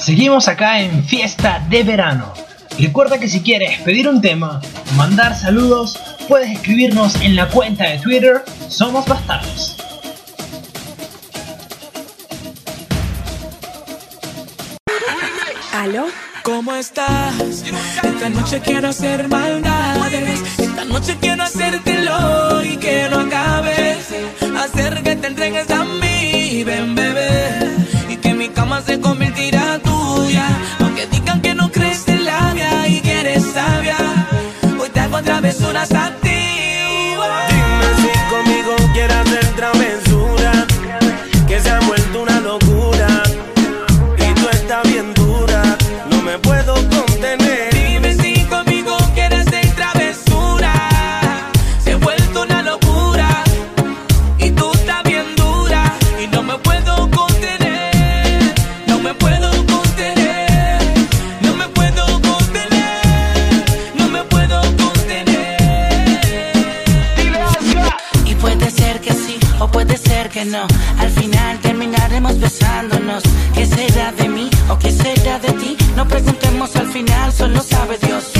Seguimos acá en Fiesta de Verano. Recuerda que si quieres pedir un tema, mandar saludos, puedes escribirnos en la cuenta de Twitter Somos Bastardos. ¿Aló? ¿Cómo estás? Esta noche quiero hacer maldades. Esta noche quiero hacértelo y que no acabes. Hacer que te entregues a mí, ven bebé. Y que mi cama se convertirá en tu hallelujah. será de mí o qué será de ti? No preguntemos al final, solo sabe Dios.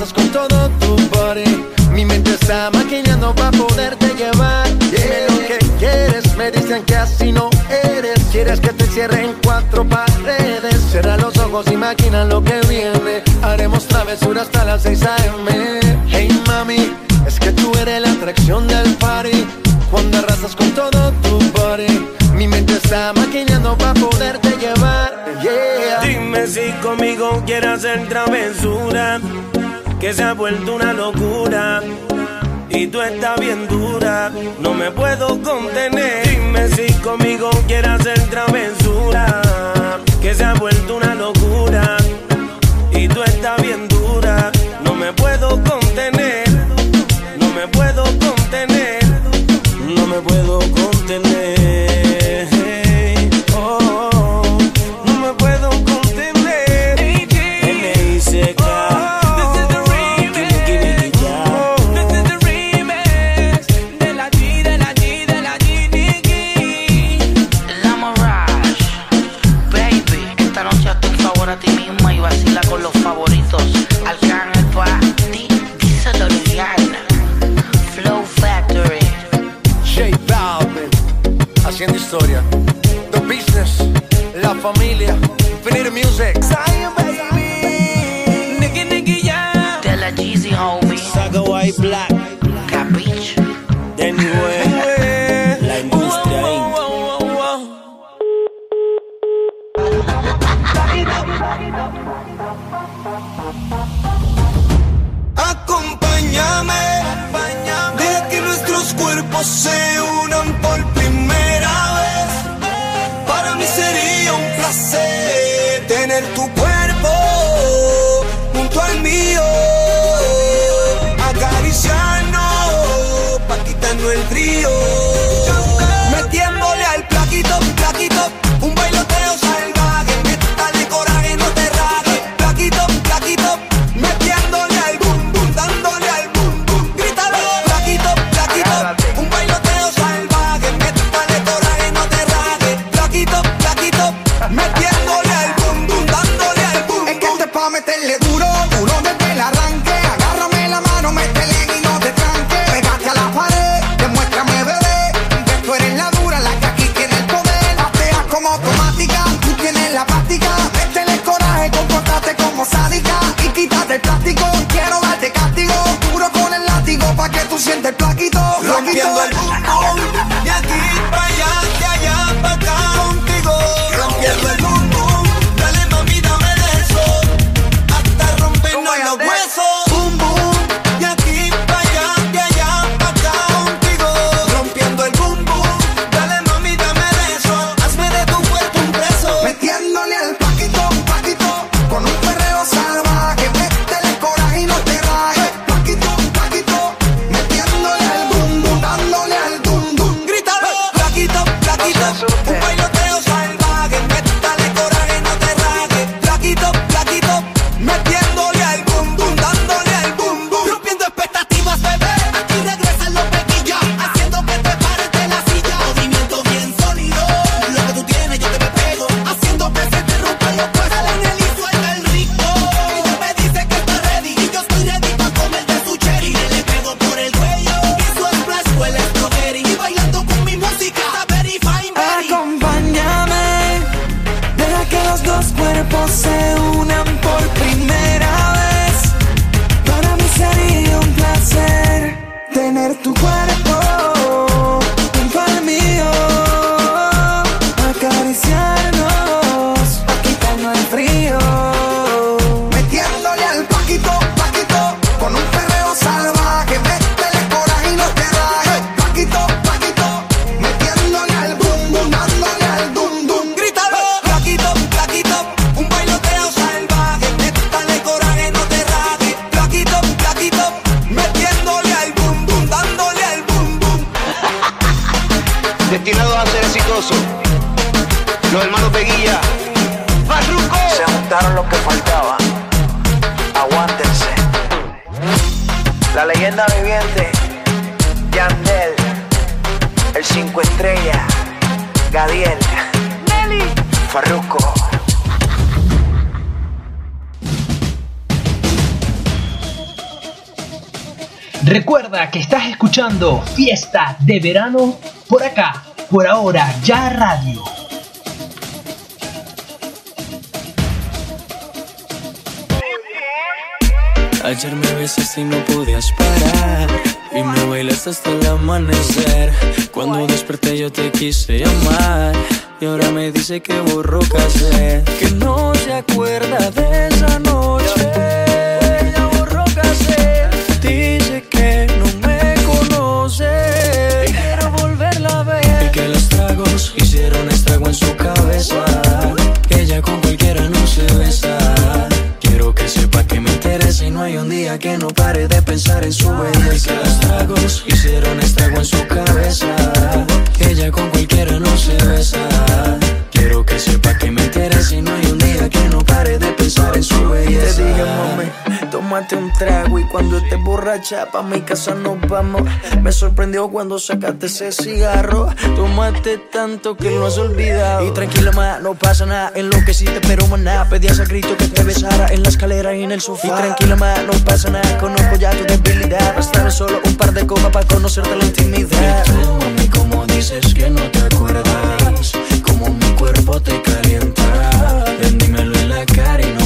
pasas con todo tu body. Mi mente está maquinando para poderte llevar. Dime lo que quieres, me dicen que así no eres. Quieres que te cierren cuatro paredes. Cierra los ojos, imagina lo que viene. Haremos travesura hasta las 6 a.m. Hey mami, es que tú eres la atracción del party. Cuando arrasas con todo tu body. Mi mente está maquinando para poderte llevar. Yeah. Dime si conmigo quieres hacer travesura que se ha vuelto una locura y tú estás bien dura. No me puedo contener. Dime si conmigo quieras hacer travesura, que se ha vuelto una locura favor a ti misma y vacila con los favoritos. Arcángel para ti, díselo Liliana. Flow Factory. J Balvin, haciendo historia. The Business, La Familia, Infinite Music. Zion Baby, Nicky Nicky Ya. Yeah. La Jeezy Homie. Saga White Black. Acompáñame, acompáñame, que nuestros cuerpos se unan. viendo el Gadiel. Meli. Farruco. Recuerda que estás escuchando Fiesta de Verano por acá, por ahora, ya radio. Ayer me besaste y no podías parar. Y me bailas hasta el amanecer. Cuando desperté yo te quise amar Y ahora me dice que borró casé Que no se acuerda de esa noche. que no pare de pensar en su belleza. Los tragos hicieron estrago en su cabeza. Ella con cualquiera no se besa. tómate un trago y cuando estés borracha pa' mi casa nos vamos. Me sorprendió cuando sacaste ese cigarro, tomaste tanto que no has olvidado. Y tranquila ma, no pasa nada, en lo que sí te pero maná, pedías a grito que te besara en la escalera y en el sofá. Y tranquila ma, no pasa nada, conozco ya tu debilidad, bastaron solo un par de copas para conocerte la intimidad. Y tú, mami, como dices que no te acuerdas, como mi cuerpo te calienta, vendímelo en la cara y no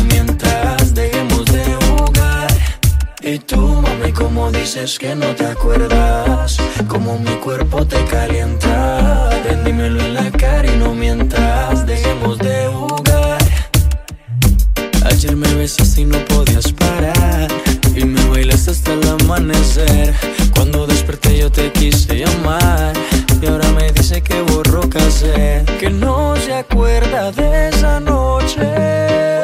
Y tú, mami, como dices que no te acuerdas, como mi cuerpo te calienta. Dímelo en la cara y no mientas, dejemos de jugar. Ayer me besas y no podías parar, y me bailaste hasta el amanecer. Cuando desperté yo te quise llamar, y ahora me dice que borró cassette, que no se acuerda de esa noche.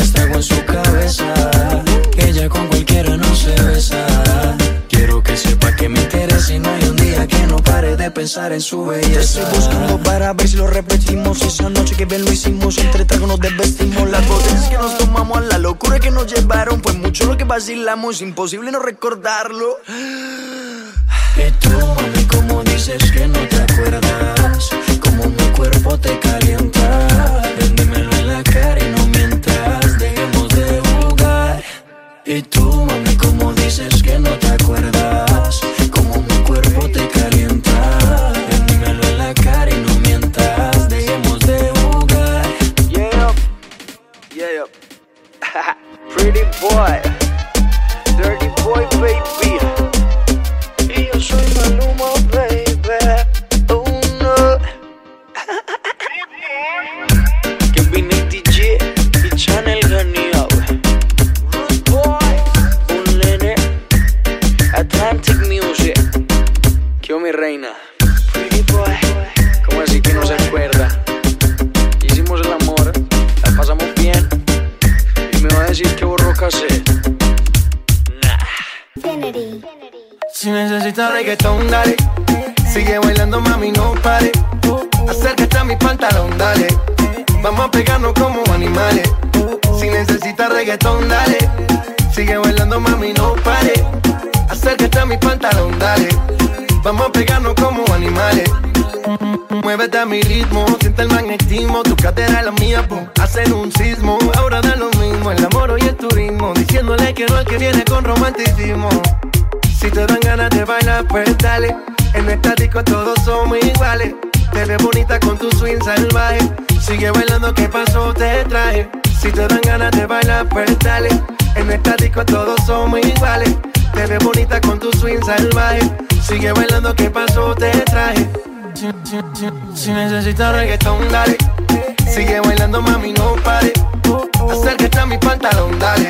pensar en su belleza. Te estoy buscando para ver si lo repetimos. Esa noche que bien lo hicimos, entre tragos nos desvestimos. Las botellas que nos tomamos, a la locura que nos llevaron. Fue mucho lo que vacilamos, imposible no recordarlo. Y tú, mami, como dices que no te acuerdas, como mi cuerpo te calienta. Decir que borró cassette. Si necesitas reggaetón, dale. Sigue bailando, mami, no pare. Acércate a mi pantalón, dale. Vamos a pegarnos como animales. Si necesitas reggaetón, dale. Sigue bailando, mami, no pare. Acércate a mi pantalón, dale. Vamos a pegarnos como animales. Muévete a mi ritmo, siente el magnetismo. Tu cadera es la mía, pum, hacen un sismo. Que no al que viene con romanticismo. Si te dan ganas de bailar, pues dale. En esta disco todos somos iguales. Te ves bonita con tu swing salvaje. Sigue bailando, ¿qué pasó? Te traje. Si te dan ganas de bailar, pues dale. En esta disco todos somos iguales. Te ves bonita con tu swing salvaje. Sigue bailando, ¿qué pasó? Te traje. Si, si, si, si necesitas reggaetón, dale. Sigue bailando, mami, no pare. Acércate a mi pantalón, dale.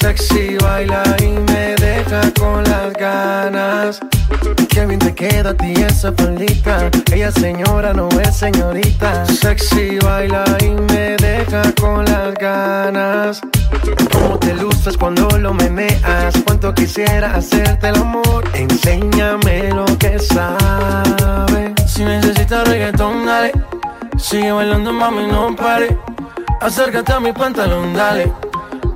Sexy baila y me deja con las ganas. Qué bien te queda a ti esa faldita. Ella señora no es señorita. Sexy baila y me deja con las ganas. Cómo te luces cuando lo meneas. Cuánto quisiera hacerte el amor. Enséñame lo que sabes. Si necesitas reggaetón, dale. Sigue bailando, mami, no pare. Acércate a mi pantalón, dale.